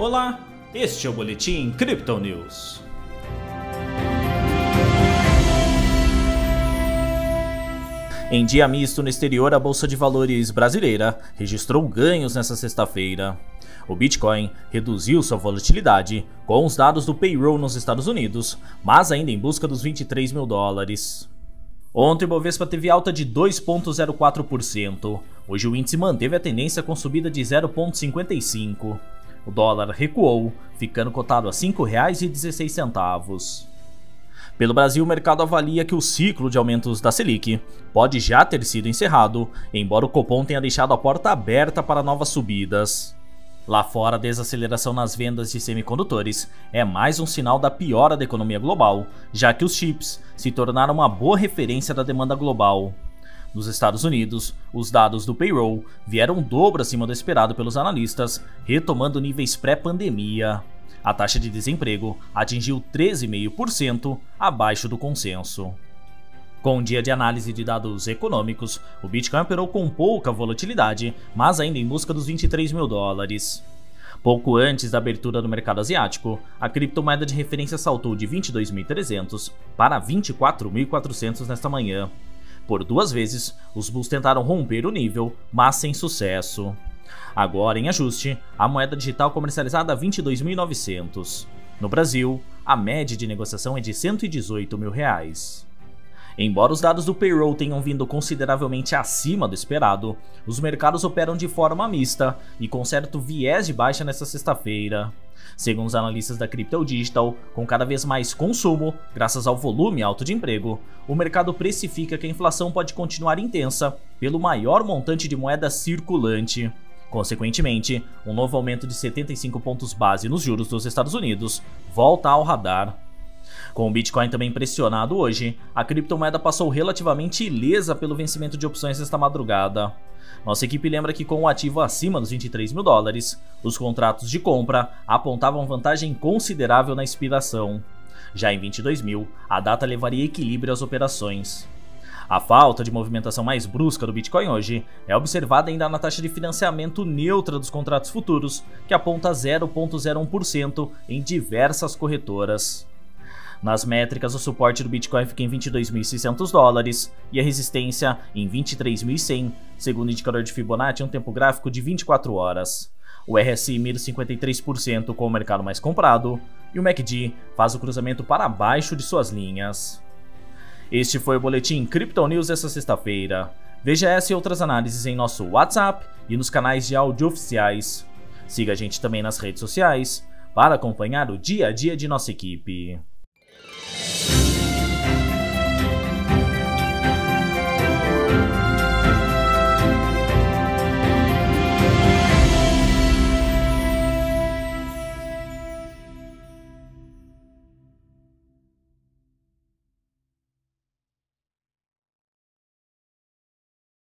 Olá, este é o Boletim Crypto News. Em dia misto no exterior, a Bolsa de Valores brasileira registrou ganhos nesta sexta-feira. O Bitcoin reduziu sua volatilidade com os dados do payroll nos Estados Unidos, mas ainda em busca dos 23 mil dólares. Ontem o Bovespa teve alta de 2,04%. Hoje o índice manteve a tendência com subida de 0,55%. O dólar recuou, ficando cotado a R$ 5,16. Pelo Brasil, o mercado avalia que o ciclo de aumentos da Selic pode já ter sido encerrado, embora o Copom tenha deixado a porta aberta para novas subidas. Lá fora, a desaceleração nas vendas de semicondutores é mais um sinal da piora da economia global, já que os chips se tornaram uma boa referência da demanda global. Nos Estados Unidos, os dados do payroll vieram dobro acima do esperado pelos analistas, retomando níveis pré-pandemia. A taxa de desemprego atingiu 13,5%, abaixo do consenso. Com um dia de análise de dados econômicos, o Bitcoin operou com pouca volatilidade, mas ainda em busca dos 23 mil dólares. Pouco antes da abertura do mercado asiático, a criptomoeda de referência saltou de 22.300 para 24.400 nesta manhã, por duas vezes, os Bulls tentaram romper o nível, mas sem sucesso. Agora, em ajuste, a moeda digital comercializada a 22.900. No Brasil, a média de negociação é de 118 mil reais. Embora os dados do payroll tenham vindo consideravelmente acima do esperado, os mercados operam de forma mista e com certo viés de baixa nesta sexta-feira. Segundo os analistas da Crypto Digital, com cada vez mais consumo, graças ao volume alto de emprego, o mercado precifica que a inflação pode continuar intensa pelo maior montante de moeda circulante. Consequentemente, um novo aumento de 75 pontos base nos juros dos Estados Unidos volta ao radar. Com o Bitcoin também pressionado hoje, a criptomoeda passou relativamente ilesa pelo vencimento de opções esta madrugada. Nossa equipe lembra que com o ativo acima dos 23 mil dólares, os contratos de compra apontavam vantagem considerável na expiração. Já em 22 mil, a data levaria equilíbrio às operações. A falta de movimentação mais brusca do Bitcoin hoje é observada ainda na taxa de financiamento neutra dos contratos futuros, que aponta 0,01% em diversas corretoras. Nas métricas, o suporte do Bitcoin fica em 22.600 dólares e a resistência em 23.100, segundo o indicador de Fibonacci um tempo gráfico de 24 horas. O RSI mira 53% com o mercado mais comprado e o MACD faz o cruzamento para baixo de suas linhas. Este foi o Boletim Crypto News desta sexta-feira. Veja essa e outras análises em nosso WhatsApp e nos canais de áudio oficiais. Siga a gente também nas redes sociais para acompanhar o dia a dia de nossa equipe.